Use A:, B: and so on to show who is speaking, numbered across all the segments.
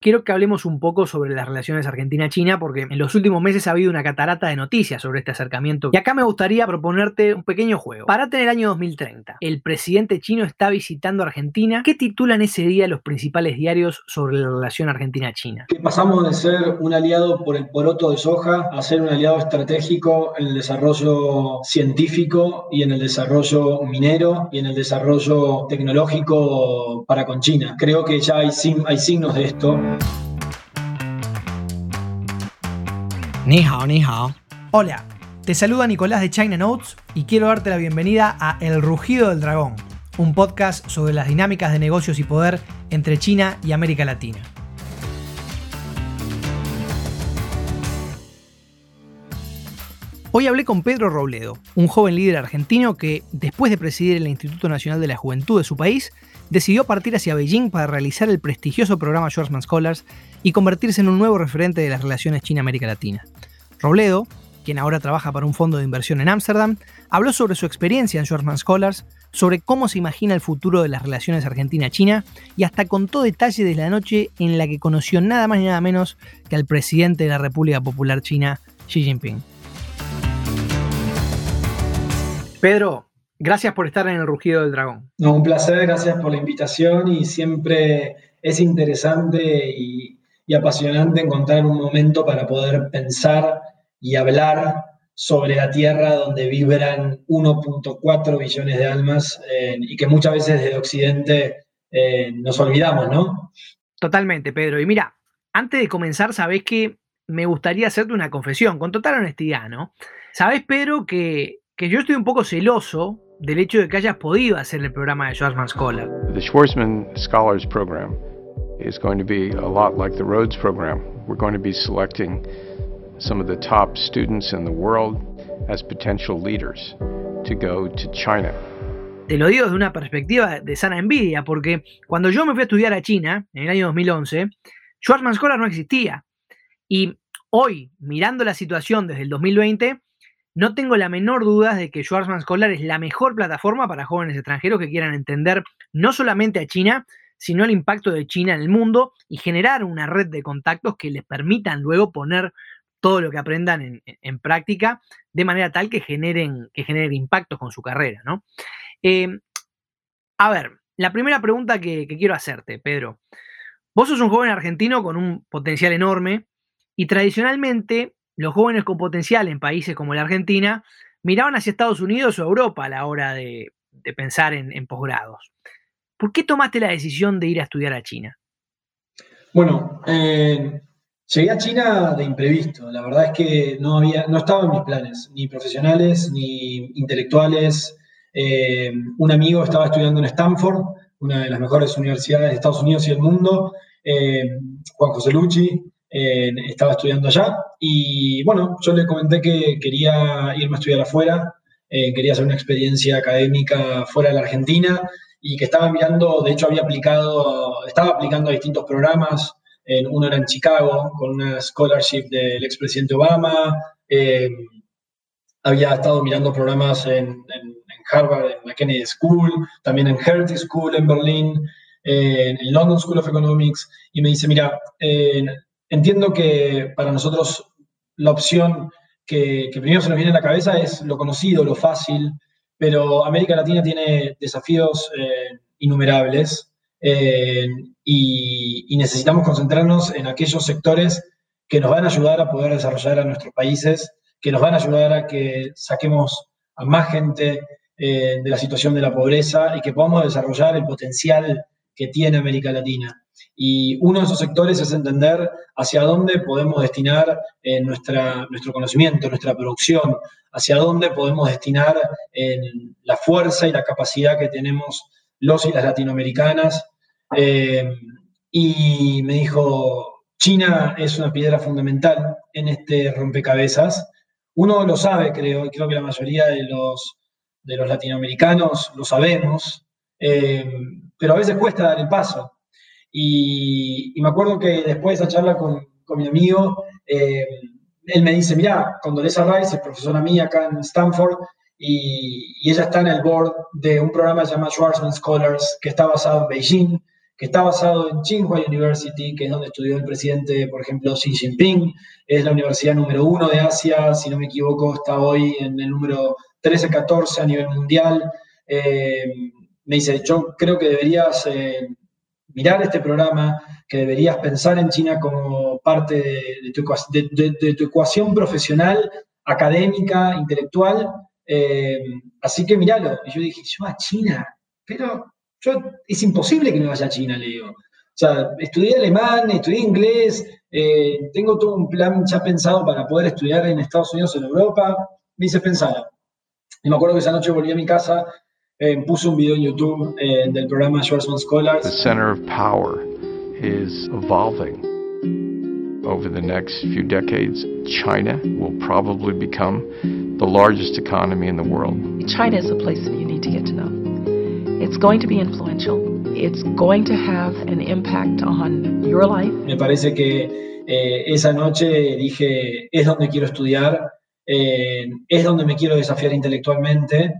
A: quiero que hablemos un poco sobre las relaciones Argentina-China, porque en los últimos meses ha habido una catarata de noticias sobre este acercamiento. Y acá me gustaría proponerte un pequeño juego. Para tener el año 2030, el presidente chino está visitando Argentina. ¿Qué titulan ese día los principales diarios sobre la relación Argentina-China?
B: Que pasamos de ser un aliado por el poroto de soja a ser un aliado estratégico en el desarrollo científico y en el desarrollo minero y en el desarrollo tecnológico para con China. Creo que ya hay, hay signos de esto.
A: Ni hao, ni hao. Hola, te saluda Nicolás de China Notes y quiero darte la bienvenida a El Rugido del Dragón, un podcast sobre las dinámicas de negocios y poder entre China y América Latina. Hoy hablé con Pedro Robledo, un joven líder argentino que, después de presidir el Instituto Nacional de la Juventud de su país, decidió partir hacia Beijing para realizar el prestigioso programa Schwarzman Scholars y convertirse en un nuevo referente de las relaciones China-América Latina. Robledo, quien ahora trabaja para un fondo de inversión en Ámsterdam, habló sobre su experiencia en Schwarzman Scholars, sobre cómo se imagina el futuro de las relaciones Argentina-China y hasta contó detalle de la noche en la que conoció nada más y nada menos que al presidente de la República Popular China, Xi Jinping. Pedro, Gracias por estar en el Rugido del Dragón.
B: No, un placer, gracias por la invitación y siempre es interesante y, apasionante encontrar un momento para poder pensar y hablar sobre la Tierra donde vibran 1.4 billones de almas eh, y que muchas veces desde Occidente eh, nos olvidamos, ¿no?
A: Totalmente, Pedro. Y mira, antes de comenzar, sabés que me gustaría hacerte una confesión, con total honestidad, ¿no? Sabés, Pedro, que, que yo estoy un poco celoso del hecho de que hayas podido hacer el programa de Schwarzman Scholar.
C: The Schwarzman Scholars Program is going to be a lot like the Rhodes Program. We're going to be selecting some of the top students in the world as potential leaders to go to China.
A: Te lo digo desde una perspectiva de sana envidia, porque cuando yo me fui a estudiar a China, en el año 2011, Schwarzman Scholar no existía. Y hoy, mirando la situación desde el 2020, no tengo la menor duda de que Schwarzman Scholar es la mejor plataforma para jóvenes extranjeros que quieran entender no solamente a China, sino el impacto de China en el mundo y generar una red de contactos que les permitan luego poner todo lo que aprendan en, práctica de manera tal que generen, que generen impactos con su carrera. ¿no? Em, a ver, la primera pregunta que, que quiero hacerte, Pedro. Vos sos un joven argentino con un potencial enorme y tradicionalmente los jóvenes con potencial en países como la Argentina miraban hacia Estados Unidos o Europa a la hora de, pensar en, posgrados. ¿Por qué tomaste la decisión de ir a estudiar a China?
B: Bueno, eh, llegué a China de imprevisto. La verdad es que no, había, no estaba en mis planes, ni profesionales, ni intelectuales. Eh, un amigo estaba estudiando en Stanford, una de las mejores universidades de Estados Unidos y del mundo, eh, Juan José Lucci, estaba estudiando allá. Y bueno, yo le comenté que quería irme a estudiar afuera, eh, quería hacer una experiencia académica fuera de la Argentina y que estaba mirando, de hecho había aplicado, estaba aplicando a distintos programas, uno era en Chicago con una scholarship del expresidente Obama, eh, había estado mirando programas en, Harvard, en la Kennedy School, también en Hertie School en Berlín, en London School of Economics, y me dice, mira, Entiendo que para nosotros la opción que, primero se nos viene a la cabeza es lo conocido, lo fácil, pero América Latina tiene desafíos eh, innumerables eh, y, necesitamos concentrarnos en aquellos sectores que nos van a ayudar a poder desarrollar a nuestros países, que nos van a ayudar a que saquemos a más gente eh, de la situación de la pobreza y que podamos desarrollar el potencial que tiene América Latina. Y uno de esos sectores es entender hacia dónde podemos destinar eh, nuestra, nuestro conocimiento, nuestra producción, hacia dónde podemos destinar eh, la fuerza y la capacidad que tenemos los y las latinoamericanas. Eh, y me dijo, China es una piedra fundamental en este rompecabezas. Uno lo sabe, creo, y creo que la mayoría de los, de los latinoamericanos lo sabemos, pero a veces cuesta dar el paso. Y, me acuerdo que después de esa charla con, con mi amigo, eh, él me dice, mira, Condoleezza Rice es profesora mía acá en Stanford y, ella está en el board de un programa llamado Schwarzman Scholars que está basado en Beijing, que está basado en Tsinghua University, que es donde estudió el presidente, por ejemplo, Xi Jinping. Es la universidad número uno de Asia, si no me equivoco, está hoy en el número 13-14 a nivel mundial. Eh, me dice, yo creo que deberías eh, mirar este programa, que deberías pensar en China como parte de, tu, ecuación profesional, académica, intelectual. Eh, así que míralo. Y yo dije, yo a China, pero yo, es imposible que me vaya a China, le digo. O sea, estudié alemán, estudié inglés, eh, tengo todo un plan ya pensado para poder estudiar en Estados Unidos o en Europa. Me dice, pensalo. Y me acuerdo que esa noche volví a mi casa, eh, puse un video en YouTube eh, del programa Schwarzman Scholars.
C: The center of power is evolving. Over the next few decades, China will probably become the largest economy in the world.
D: China is a place that you need to get to know. It's going to be influential. It's going to have an impact on your life.
B: Me parece que eh, esa noche dije, es donde quiero estudiar, eh, es donde me quiero desafiar intelectualmente.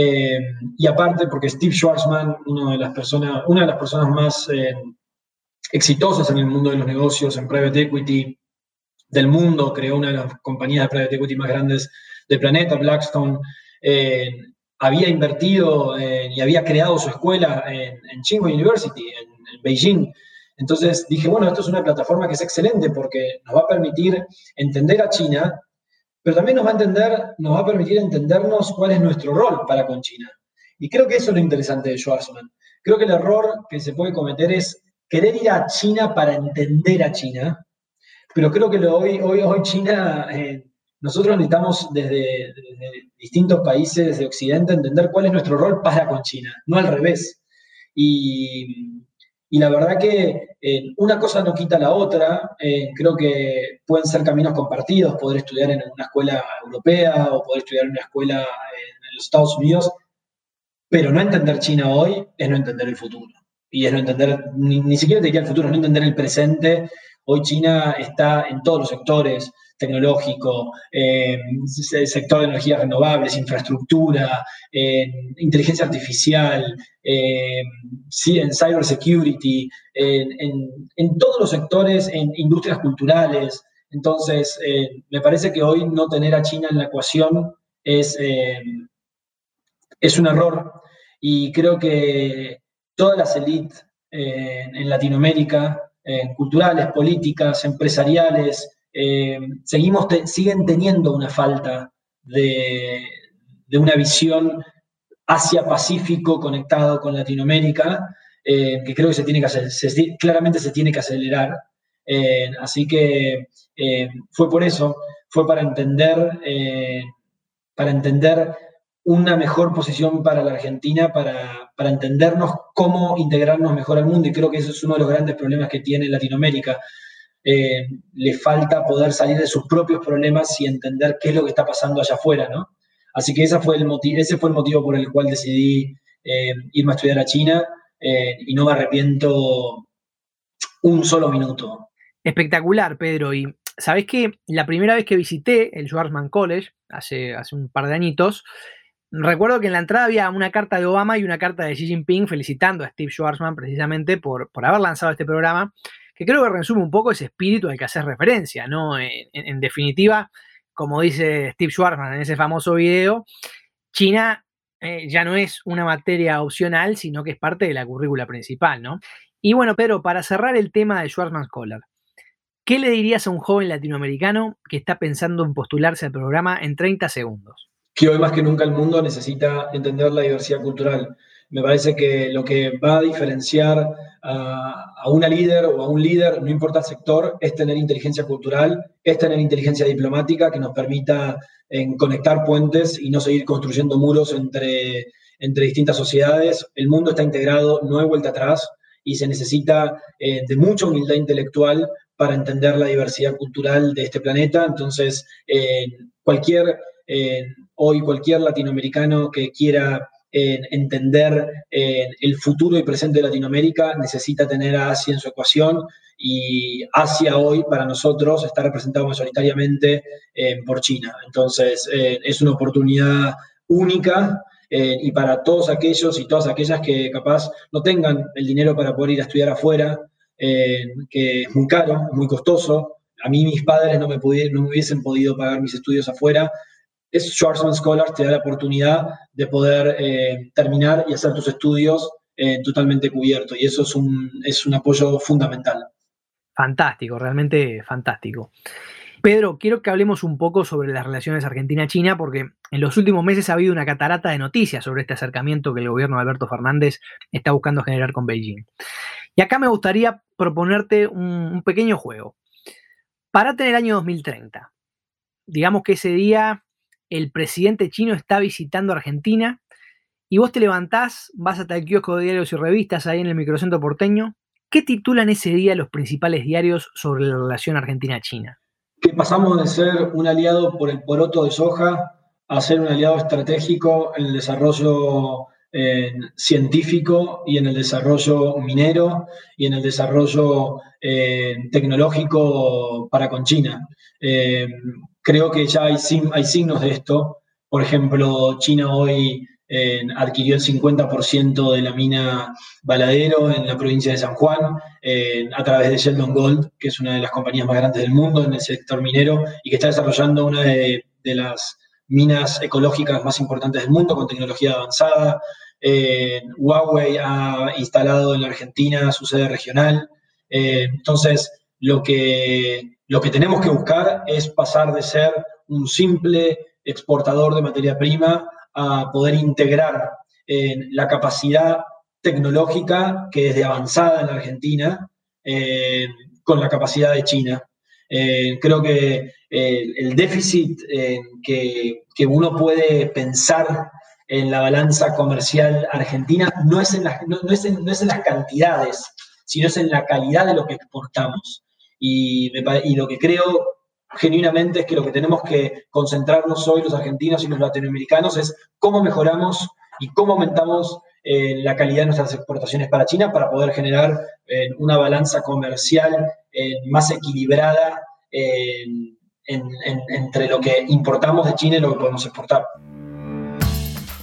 B: Eh, y aparte, porque Steve Schwarzman, una de las personas, una de las personas más eh, exitosas en el mundo de los negocios, en private equity del mundo, creó una de las compañías de private equity más grandes del planeta, Blackstone. Eh, había invertido y había creado su escuela en, en Tsinghua University, en, Beijing. Entonces dije, bueno, esto es una plataforma que es excelente porque nos va a permitir entender a China, pero también nos va a entender, nos va a permitir entendernos cuál es nuestro rol para con China. Y creo que eso es lo interesante de Schwarzman. Creo que el error que se puede cometer es querer ir a China para entender a China, pero creo que hoy, hoy, hoy China eh, nosotros necesitamos desde, distintos países de Occidente entender cuál es nuestro rol para con China, no al revés. Y, la verdad que eh, una cosa no quita la otra. Eh, creo que pueden ser caminos compartidos, poder estudiar en una escuela europea o poder estudiar en una escuela en, los Estados Unidos, pero no entender China hoy es no entender el futuro. Y es no entender, ni, ni siquiera te diría el futuro, es no entender el presente. Hoy China está en todos los sectores, tecnológico, eh, sector de energías renovables, infraestructura, inteligencia artificial, eh, en cyber security, en, todos los sectores, en industrias culturales. Entonces, eh, me parece que hoy no tener a China en la ecuación es, eh, es un error y creo que todas las élites en Latinoamérica, culturales, políticas, empresariales, eh, seguimos siguen teniendo una falta de, una visión Asia-Pacífico conectado con Latinoamérica, eh, que creo que se tiene que hacer, claramente se tiene que acelerar. Eh, así que fue por eso, fue para entender, para entender una mejor posición para la Argentina, para, para, entendernos cómo integrarnos mejor al mundo. Y creo que ese es uno de los grandes problemas que tiene Latinoamérica. Eh, le falta poder salir de sus propios problemas y entender qué es lo que está pasando allá afuera, ¿no? Así que ese fue el motivo, ese fue el motivo por el cual decidí eh, irme a estudiar a China eh, y no me arrepiento un solo minuto.
A: Espectacular, Pedro. Y sabes que la primera vez que visité el Schwarzman College, hace, hace un par de añitos, recuerdo que en la entrada había una carta de Obama y una carta de Xi Jinping felicitando a Steve Schwarzman precisamente por, por haber lanzado este programa que creo que resume un poco ese espíritu al que haces referencia, ¿no? En, definitiva, como dice Steve Schwarzman en ese famoso video, China eh, ya no es una materia opcional, sino que es parte de la currícula principal, ¿no? Y bueno, Pedro, para cerrar el tema de Schwarzman Scholar, ¿qué le dirías a un joven latinoamericano que está pensando en postularse al programa en 30 segundos?
B: Que hoy más que nunca el mundo necesita entender la diversidad cultural me parece que lo que va a diferenciar a, una líder o a un líder, no importa el sector, es tener inteligencia cultural, es tener inteligencia diplomática que nos permita en conectar puentes y no seguir construyendo muros entre, entre distintas sociedades. El mundo está integrado, no hay vuelta atrás y se necesita eh, de mucha humildad intelectual para entender la diversidad cultural de este planeta. Entonces, eh, cualquier, eh, hoy cualquier latinoamericano que quiera en entender el futuro y presente de Latinoamérica, necesita tener a Asia en su ecuación y Asia hoy para nosotros está representado mayoritariamente eh, por China. Entonces, eh, es una oportunidad única y para todos aquellos y todas aquellas que capaz no tengan el dinero para poder ir a estudiar afuera, que es muy caro, muy costoso. A mí mis padres no me, no me hubiesen podido pagar mis estudios afuera. Es Schwarzman Scholars te da la oportunidad de poder terminar y hacer tus estudios totalmente cubierto y eso es un, es un apoyo fundamental.
A: Fantástico, realmente fantástico. Pedro, quiero que hablemos un poco sobre las relaciones Argentina-China, porque en los últimos meses ha habido una catarata de noticias sobre este acercamiento que el gobierno de Alberto Fernández está buscando generar con Beijing. Y acá me gustaría proponerte un, pequeño juego. Parate en el año 2030. Digamos que ese día el presidente chino está visitando Argentina y vos te levantás, vas hasta el kiosco de diarios y revistas ahí en el microcentro porteño ¿Qué titulan ese día los principales diarios sobre la relación Argentina-China?
B: Que pasamos de ser un aliado por el poroto de soja a ser un aliado estratégico en el desarrollo eh, científico y en el desarrollo minero y en el desarrollo eh, tecnológico para con China. Eh, creo que ya hay, hay signos de esto. Por ejemplo, China hoy adquirió el 50% de la mina Baladero en la provincia de San Juan a través de Sheldon Gold, que es una de las compañías más grandes del mundo en el sector minero y que está desarrollando una de, las minas ecológicas más importantes del mundo con tecnología avanzada. Huawei ha instalado en la Argentina su sede regional. entonces, lo que, lo que tenemos que buscar es pasar de ser un simple exportador de materia prima a poder integrar eh, la capacidad tecnológica que es de avanzada en Argentina eh, con la capacidad de China. Eh, creo que el déficit que, uno puede pensar en la balanza comercial argentina no es en, no, es en, las cantidades, sino es en la calidad de lo que exportamos. Y, lo que creo genuinamente es que lo que tenemos que concentrarnos hoy los argentinos y los latinoamericanos es cómo mejoramos y cómo aumentamos eh, la calidad de nuestras exportaciones para China para poder generar eh, una balanza comercial eh, más equilibrada entre lo que importamos de China y lo que podemos exportar.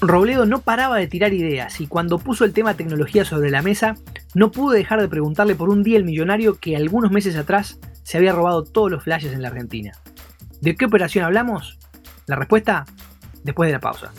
A: Robledo no paraba de tirar ideas y cuando puso el tema tecnología sobre la mesa, no pude dejar de preguntarle por un día el millonario que algunos meses atrás se había robado todos los flashes en la Argentina. ¿De qué operación hablamos? La respuesta después de la pausa.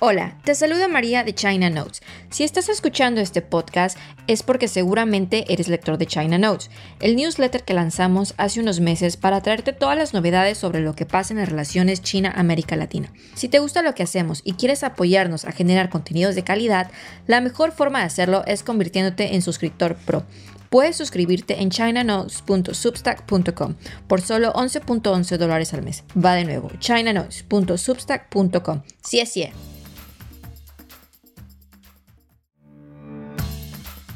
E: Hola, te saluda María de China Notes. Si estás escuchando este podcast es porque seguramente eres lector de China Notes, el newsletter que lanzamos hace unos meses para traerte todas las novedades sobre lo que pasa en las relaciones China-América Latina. Si te gusta lo que hacemos y quieres apoyarnos a generar contenidos de calidad, la mejor forma de hacerlo es convirtiéndote en suscriptor pro. Puedes suscribirte en chinanotes.substack.com por solo 11.11 dólares al mes. Va de nuevo, chinanotes.substack.com. Sí.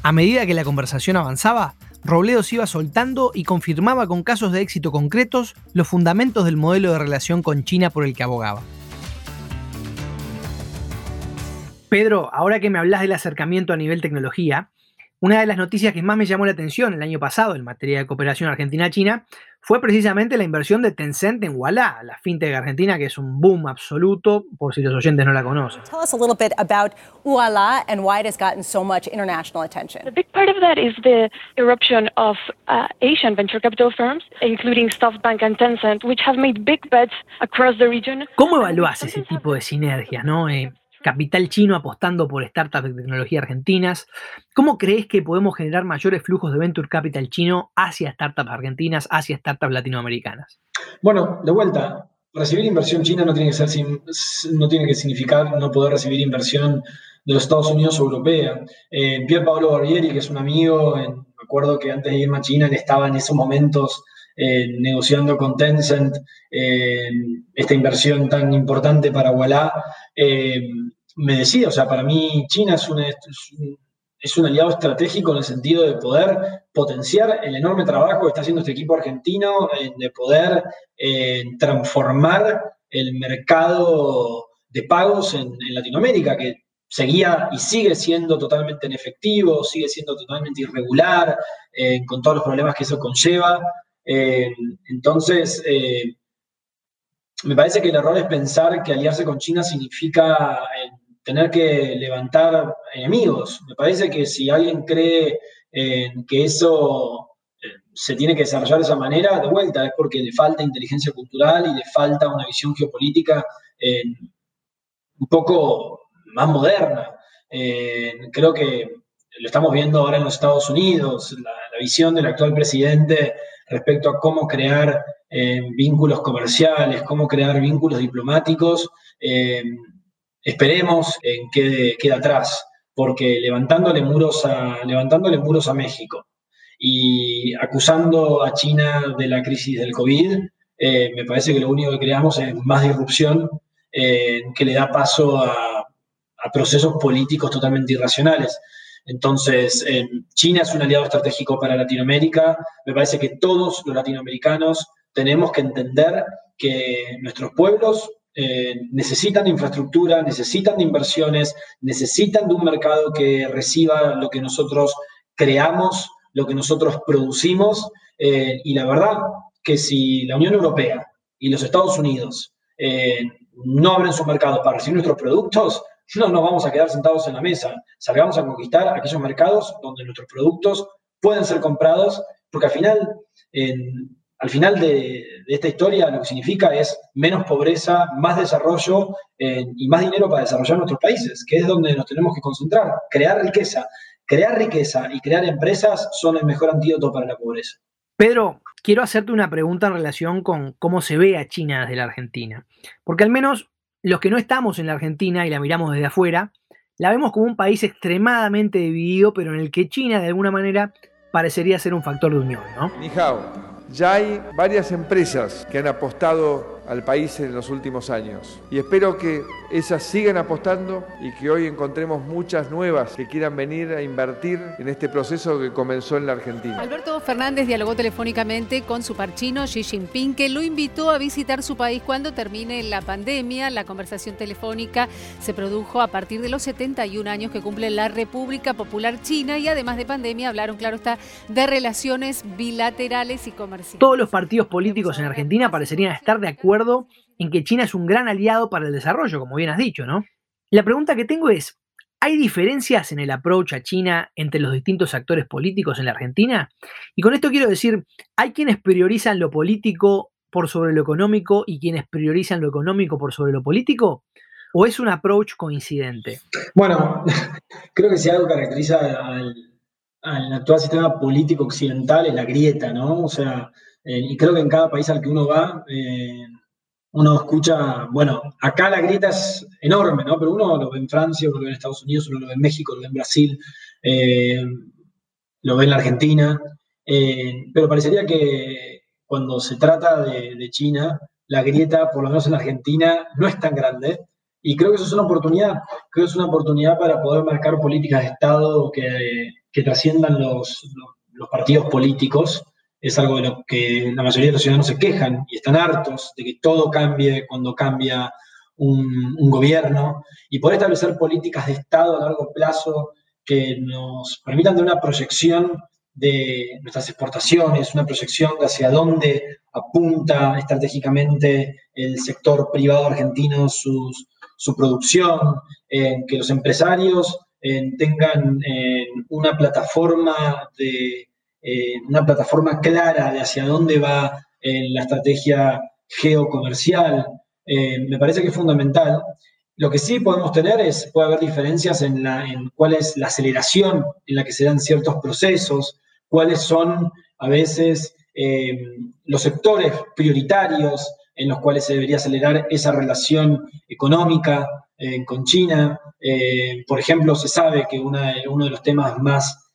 A: A medida que la conversación avanzaba, Robledo se iba soltando y confirmaba con casos de éxito concretos los fundamentos del modelo de relación con China por el que abogaba. Pedro, ahora que me hablas del acercamiento a nivel tecnología, una de las noticias que más me llamó la atención el año pasado en materia de cooperación Argentina-China fue precisamente la inversión de Tencent en Walla, la fintech argentina que es un boom absoluto, por si los oyentes no la conocen.
F: Tell us a little bit about Walla and why it has gotten so much international attention.
G: A big part of that is the eruption of uh, Asian venture capital firms, including SoftBank and Tencent, which have made big bets across the region.
A: ¿Cómo evalúas ese tipo de sinergias, no? Eh, capital chino apostando por startups de tecnología argentinas. ¿Cómo crees que podemos generar mayores flujos de venture capital chino hacia startups argentinas, hacia startups latinoamericanas?
B: Bueno, de vuelta, recibir inversión china no tiene que, ser, no significar no poder recibir inversión de los Estados Unidos o europea. Eh, Pier Paolo Barbieri, que es un amigo, me acuerdo que antes de irme a China él estaba en esos momentos eh, negociando con Tencent eh, esta inversión tan importante para Walla, eh, me decía, o sea, para mí China es, un, aliado estratégico en el sentido de poder potenciar el enorme trabajo que está haciendo este equipo argentino, de poder transformar el mercado de pagos en, Latinoamérica, que seguía y sigue siendo totalmente inefectivo, sigue siendo totalmente irregular, con todos los problemas que eso conlleva. Entonces, me parece que el error es pensar que aliarse con China significa tener que levantar enemigos. Me parece que si alguien cree que eso se tiene que desarrollar de esa manera, de vuelta, es porque le falta inteligencia cultural y le falta una visión geopolítica un poco más moderna. creo que lo estamos viendo ahora en los Estados Unidos, la, visión del actual presidente respecto a cómo crear eh, vínculos comerciales, cómo crear vínculos diplomáticos, eh, esperemos en quede, quede atrás, porque levantándole muros a, levantándole muros a México, y acusando a China de la crisis del COVID, eh, me parece que lo único que creamos es más disrupción que le da paso a, procesos políticos totalmente irracionales. Entonces, eh, China es un aliado estratégico para Latinoamérica. Me parece que todos los latinoamericanos tenemos que entender que nuestros pueblos necesitan de infraestructura, necesitan de inversiones, necesitan de un mercado que reciba lo que nosotros creamos lo que nosotros producimos. Eh, y la verdad que si la Unión Europea y los Estados Unidos eh, no abren sus mercados para recibir nuestros productos, no nos vamos a quedar sentados en la mesa. Salgamos a conquistar aquellos mercados donde nuestros productos pueden ser comprados, porque al final, al final de, esta historia lo que significa es menos pobreza, más desarrollo y más dinero para desarrollar nuestros países, que es donde nos tenemos que concentrar, crear riqueza crear riqueza y crear empresas son el mejor antídoto para la pobreza.
A: Pedro, quiero hacerte una pregunta en relación con cómo se ve a China desde la Argentina. Porque al menos los que no estamos en la Argentina y la miramos desde afuera, la vemos como un país extremadamente dividido, pero en el que China de alguna manera parecería ser un factor de unión, ¿no?
H: Ya hay varias empresas que han apostado al país en los últimos años y espero que esas sigan apostando y que hoy encontremos muchas nuevas que quieran venir a invertir en este proceso que comenzó en la Argentina.
I: Alberto Fernández dialogó telefónicamente con su parchino Xi Jinping, que lo invitó a visitar su país cuando termine la pandemia. La conversación telefónica se produjo a partir de los 71 años que cumple la República Popular China y además de pandemia hablaron, claro está, de relaciones bilaterales y comerciales.
A: Todos los partidos políticos en Argentina parecerían estar de acuerdo en que China es un gran aliado para el desarrollo, como bien has dicho, ¿no? La pregunta que tengo es, ¿hay diferencias en el approach a China entre los distintos actores políticos en la Argentina? Y con esto quiero decir, ¿hay quienes priorizan lo político por sobre lo económico y quienes priorizan lo económico por sobre lo político? ¿O es un approach coincidente?
B: Bueno, creo que si algo caracteriza al, actual sistema político occidental es la grieta, ¿no? O sea, eh, y creo que en cada país al que uno va, eh, uno escucha, bueno, acá la grieta es enorme, ¿no? Pero uno lo ve en Francia, uno lo ve en Estados Unidos, uno lo ve en México, lo ve en Brasil, eh, lo ve en la Argentina. Eh, pero parecería que cuando se trata de, China, la grieta, por lo menos en la Argentina, no es tan grande. Y creo que eso es una oportunidad. Creo que es una oportunidad para poder marcar políticas de Estado que, que trasciendan los, los partidos políticos es algo de lo que la mayoría de los ciudadanos se quejan y están hartos de que todo cambie cuando cambia un, gobierno. Y poder establecer políticas de Estado a largo plazo que nos permitan de una proyección de nuestras exportaciones, una proyección de hacia dónde apunta estratégicamente el sector privado argentino su producción, que los empresarios tengan una plataforma de eh, una plataforma clara de hacia dónde va eh, la estrategia geocomercial, eh, me parece que es fundamental. Lo que sí podemos tener es, puede haber diferencias en, la, en cuál es la aceleración en la que se dan ciertos procesos, cuáles son a veces los sectores prioritarios en los cuales se debería acelerar esa relación económica con China. por ejemplo, se sabe que uno de los temas más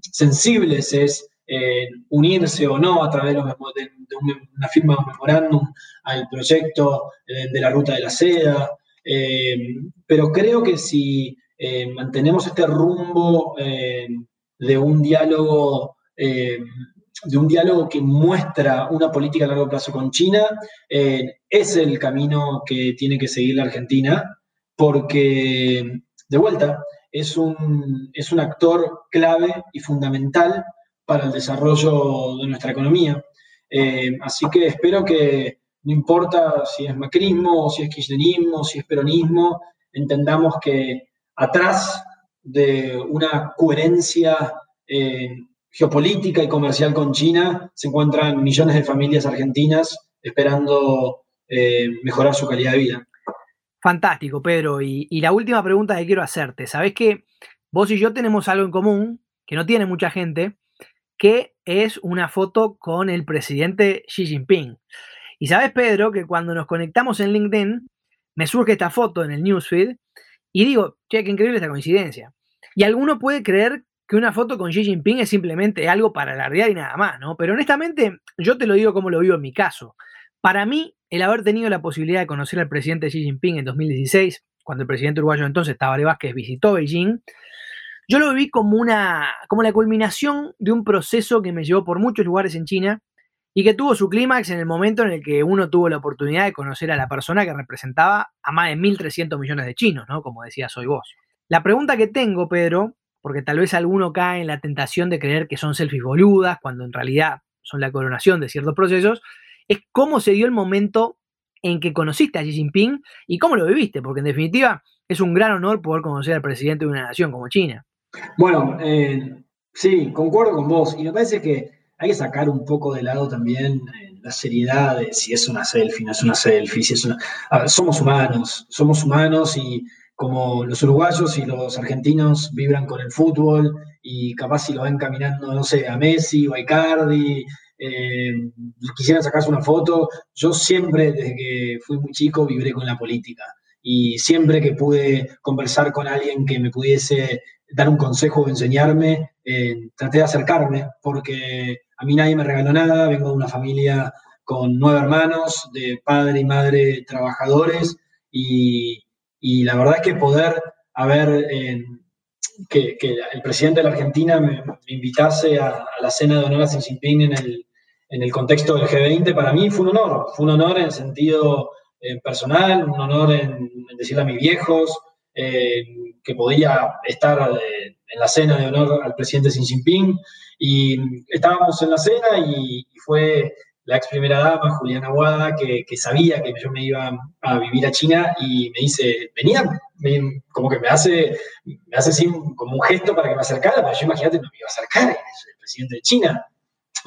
B: sensibles es eh, unirse o no a través de, una firma de un memorándum al proyecto eh, de la ruta de la seda. Eh, pero creo que si mantenemos este rumbo de un diálogo de un diálogo que muestra una política a largo plazo con China, es el camino que tiene que seguir la Argentina, porque de vuelta, es un, es un actor clave y fundamental para el desarrollo de nuestra economía. Eh, así que espero que no importa si es macrismo, si es kirchnerismo, si es peronismo, entendamos que atrás de una coherencia eh, geopolítica y comercial con China se encuentran millones de familias argentinas esperando eh, mejorar su calidad de vida.
A: Fantástico, Pedro. Y, la última pregunta que quiero hacerte. Sabes que vos y yo tenemos algo en común que no tiene mucha gente, que es una foto con el presidente Xi Jinping. Y sabes, Pedro, que cuando nos conectamos en LinkedIn, me surge esta foto en el newsfeed y digo, che, qué increíble esta coincidencia. Y alguno puede creer que una foto con Xi Jinping es simplemente algo para alardear y nada más, ¿no? Pero honestamente, yo te lo digo como lo vivo en mi caso. Para mí, el haber tenido la posibilidad de conocer al presidente Xi Jinping en 2016, cuando el presidente uruguayo entonces, Tabaré Vázquez, visitó Beijing, yo lo vi como, una, como la culminación de un proceso que me llevó por muchos lugares en China y que tuvo su clímax en el momento en el que uno tuvo la oportunidad de conocer a la persona que representaba a más de 1.300 millones de chinos, ¿no? Como decía Soy vos. La pregunta que tengo, Pedro, porque tal vez alguno cae en la tentación de creer que son selfies boludas, cuando en realidad son la coronación de ciertos procesos, es cómo se dio el momento en que conociste a Xi Jinping y cómo lo viviste, porque en definitiva es un gran honor poder conocer al presidente de una nación como China.
B: Bueno, eh, sí, concuerdo con vos y me parece que hay que sacar un poco de lado también eh, la seriedad de si es una selfie, no es una selfie, si es una... somos humanos, somos humanos y como los uruguayos y los argentinos vibran con el fútbol y capaz si lo ven caminando, no sé, a Messi o a Icardi eh, quisieran sacarse una foto. Yo siempre, desde que fui muy chico, vibré con la política. Y siempre que pude conversar con alguien que me pudiese dar un consejo o enseñarme, eh, traté de acercarme, porque a mí nadie me regaló nada, vengo de una familia con nueve hermanos, de padre y madre trabajadores, y, la verdad es que poder haber, eh, que, el presidente de la Argentina me, invitase a, a, la cena de honor a Xi Jinping en el, en el contexto del G20, para mí fue un honor. Fue un honor en sentido eh, personal, un honor en, decirle a mis viejos eh, que podía estar eh, en la cena de honor al presidente Xi Jinping. Y estábamos en la cena y, fue la ex primera dama, Juliana Aguada, que, sabía que yo me iba a vivir a China y me dice, venía, como que me hace, me hace así como un gesto para que me acercara, pero yo imagínate, no me iba a acercar, el presidente de China.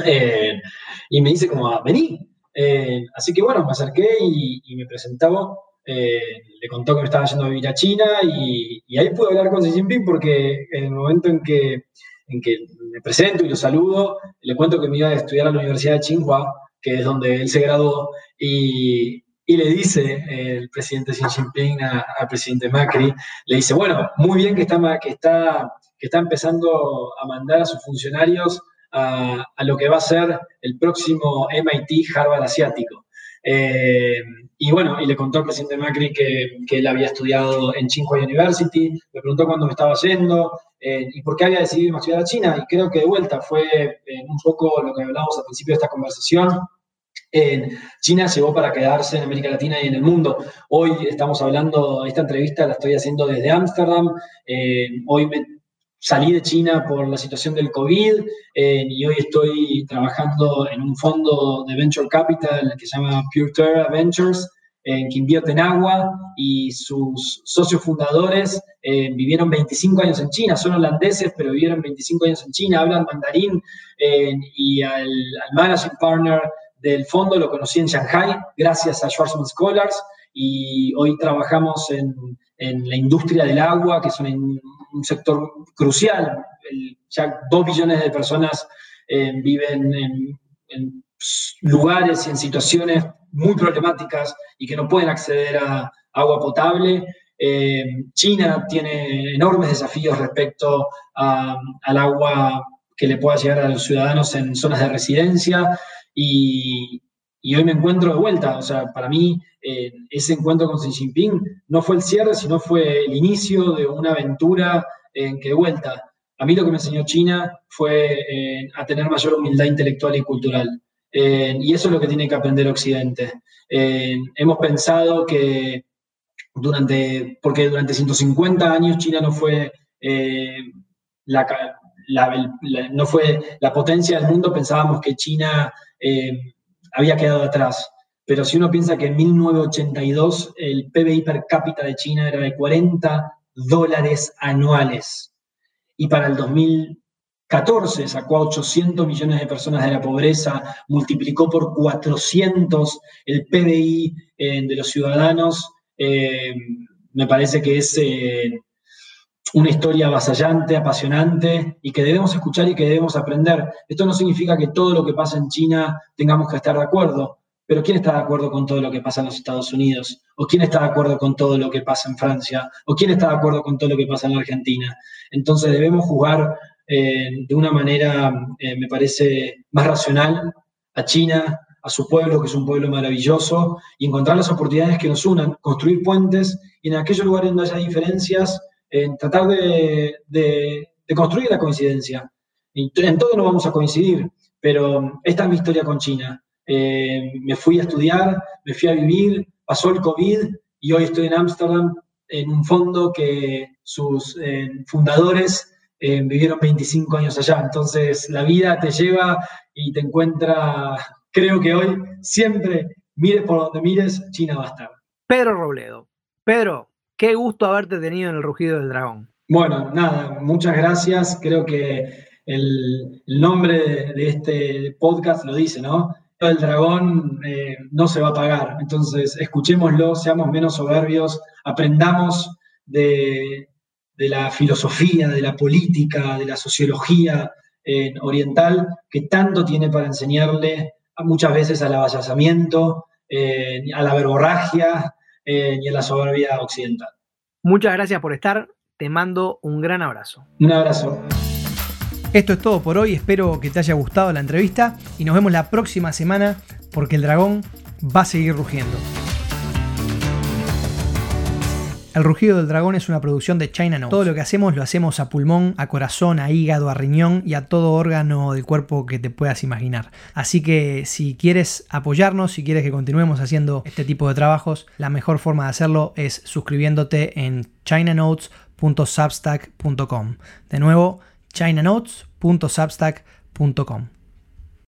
B: Eh, y me dice como, ah, vení. Eh, así que bueno, me acerqué y, me presentaba. Eh, le contó que me estaba yendo a vivir a China y, ahí pude hablar con Xi Jinping porque en el momento en que, en que me presento y lo saludo, le cuento que me iba a estudiar a la Universidad de Tsinghua, que es donde él se graduó, y, y le dice el presidente Xi Jinping al presidente Macri, le dice, bueno, muy bien que está, que, está, que está empezando a mandar a sus funcionarios a, lo que va a ser el próximo MIT Harvard asiático. Eh, y bueno, y le contó al presidente Macri que, que, él había estudiado en Tsinghua University, me preguntó cuándo me estaba yendo eh, y por qué había decidido irme a estudiar a China. Y creo que de vuelta fue eh, un poco lo que hablábamos al principio de esta conversación. China llegó para quedarse en América Latina y en el mundo. Hoy estamos hablando, esta entrevista la estoy haciendo desde Ámsterdam. hoy me salí de China por la situación del COVID eh, y hoy estoy trabajando en un fondo de venture capital que se llama Pure Terra Ventures, eh, que invierte en agua y sus socios fundadores eh, vivieron 25 años en China, son holandeses, pero vivieron 25 años en China, hablan mandarín y al, al managing partner del fondo lo conocí en Shanghai gracias a Schwarzman Scholars y hoy trabajamos en, en la industria del agua, que es una, un sector crucial. ya dos billones de personas eh, viven en, lugares y en situaciones muy problemáticas y que no pueden acceder a agua potable. Eh, China tiene enormes desafíos respecto al agua que le pueda llegar a los ciudadanos en zonas de residencia y, y hoy me encuentro de vuelta. O sea, para mí eh, ese encuentro con Xi Jinping no fue el cierre, sino fue el inicio de una aventura en que de vuelta. A mí lo que me enseñó China fue eh, a tener mayor humildad intelectual y cultural. Eh, y eso es lo que tiene que aprender Occidente. hemos pensado que durante, porque durante 150 años China no fue, la, no fue la potencia del mundo, pensábamos que China había quedado atrás. Pero si uno piensa que en 1982 el PBI per cápita de China era de 40 dólares anuales y para el 2014 sacó a 800 millones de personas de la pobreza, multiplicó por 400 el PBI eh, de los ciudadanos, eh, me parece que es eh, una historia avasallante, apasionante y que debemos escuchar y que debemos aprender. Esto no significa que todo lo que pasa en China tengamos que estar de acuerdo, pero ¿quién está de acuerdo con todo lo que pasa en los Estados Unidos? ¿O quién está de acuerdo con todo lo que pasa en Francia? ¿O quién está de acuerdo con todo lo que pasa en Argentina? Entonces debemos jugar eh, de una manera, eh, me parece, más racional a China, a su pueblo, que es un pueblo maravilloso, y encontrar las oportunidades que nos unan, construir puentes y en aquellos lugares donde haya diferencias, en tratar de, construir la coincidencia. En todo no vamos a coincidir, pero esta es mi historia con China. Eh, me fui a estudiar, me fui a vivir, pasó el COVID y hoy estoy en Ámsterdam en un fondo que sus eh, fundadores eh, vivieron 25 años allá. Entonces la vida te lleva y te encuentra, creo que hoy, siempre, mires por donde mires, China va a estar.
A: Pedro Robledo. Pedro, Qué gusto haberte tenido en el rugido del dragón.
B: Bueno, nada, muchas gracias. Creo que el, nombre de, este podcast lo dice, ¿no? El dragón eh, no se va a pagar. Entonces, escuchémoslo, seamos menos soberbios, aprendamos de, la filosofía, de la política, de la sociología eh, oriental, que tanto tiene para enseñarle muchas veces al avallazamiento, eh, a la verborragia, y en la soberbia occidental.
A: Muchas gracias por estar. Te mando un gran abrazo.
B: Un abrazo.
A: Esto es todo por hoy. Espero que te haya gustado la entrevista y nos vemos la próxima semana porque el dragón va a seguir rugiendo. El rugido del dragón es una producción de China No. Todo lo que hacemos lo hacemos a pulmón, a corazón, a hígado, a riñón y a todo órgano del cuerpo que te puedas imaginar. Así que si quieres apoyarnos, si quieres que continuemos haciendo este tipo de trabajos, la mejor forma de hacerlo es suscribiéndote en chinanotes.substack.com. De nuevo, chinanotes.substack.com.